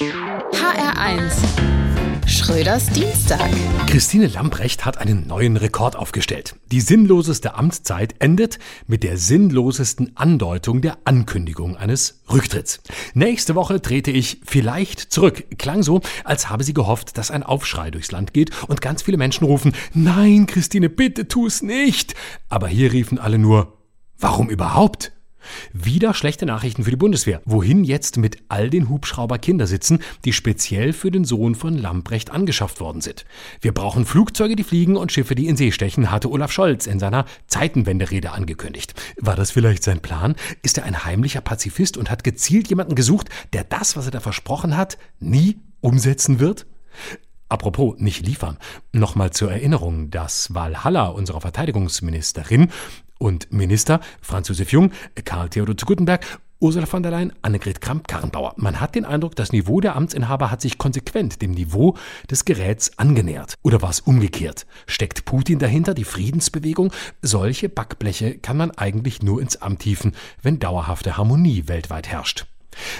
HR1 Schröders Dienstag. Christine Lamprecht hat einen neuen Rekord aufgestellt. Die sinnloseste Amtszeit endet mit der sinnlosesten Andeutung der Ankündigung eines Rücktritts. Nächste Woche trete ich vielleicht zurück. Klang so, als habe sie gehofft, dass ein Aufschrei durchs Land geht und ganz viele Menschen rufen, nein, Christine, bitte tu's nicht. Aber hier riefen alle nur, warum überhaupt? Wieder schlechte Nachrichten für die Bundeswehr. Wohin jetzt mit all den Hubschrauber-Kindersitzen, die speziell für den Sohn von Lamprecht angeschafft worden sind? Wir brauchen Flugzeuge, die fliegen und Schiffe, die in See stechen, hatte Olaf Scholz in seiner Zeitenwende-Rede angekündigt. War das vielleicht sein Plan? Ist er ein heimlicher Pazifist und hat gezielt jemanden gesucht, der das, was er da versprochen hat, nie umsetzen wird? Apropos nicht liefern. Nochmal zur Erinnerung, dass Walhalla, unserer Verteidigungsministerin, und Minister Franz Josef Jung, Karl Theodor zu Guttenberg, Ursula von der Leyen, Annegret Kramp-Karrenbauer. Man hat den Eindruck, das Niveau der Amtsinhaber hat sich konsequent dem Niveau des Geräts angenähert. Oder war es umgekehrt? Steckt Putin dahinter, die Friedensbewegung? Solche Backbleche kann man eigentlich nur ins Amt hieven, wenn dauerhafte Harmonie weltweit herrscht.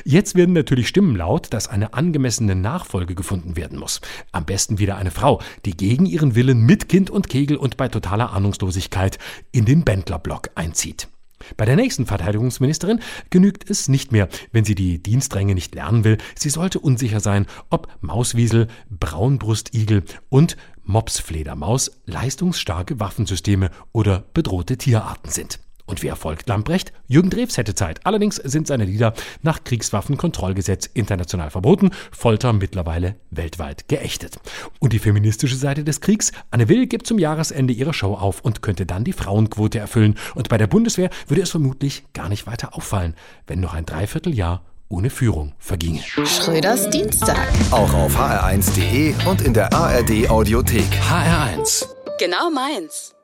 Jetzt werden natürlich Stimmen laut, dass eine angemessene Nachfolge gefunden werden muss. Am besten wieder eine Frau, die gegen ihren Willen mit Kind und Kegel und bei totaler Ahnungslosigkeit in den Bändlerblock einzieht. Bei der nächsten Verteidigungsministerin genügt es nicht mehr, wenn sie die Dienstränge nicht lernen will. Sie sollte unsicher sein, ob Mauswiesel, Braunbrustigel und Mopsfledermaus leistungsstarke Waffensysteme oder bedrohte Tierarten sind. Und wie erfolgt Lamprecht? Jürgen Drews hätte Zeit. Allerdings sind seine Lieder nach Kriegswaffenkontrollgesetz international verboten, Folter mittlerweile weltweit geächtet. Und die feministische Seite des Kriegs? Anne Will gibt zum Jahresende ihre Show auf und könnte dann die Frauenquote erfüllen. Und bei der Bundeswehr würde es vermutlich gar nicht weiter auffallen, wenn noch ein Dreivierteljahr ohne Führung verginge. Schröders Dienstag. Auch auf hr1.de und in der ARD Audiothek. HR1. Genau meins.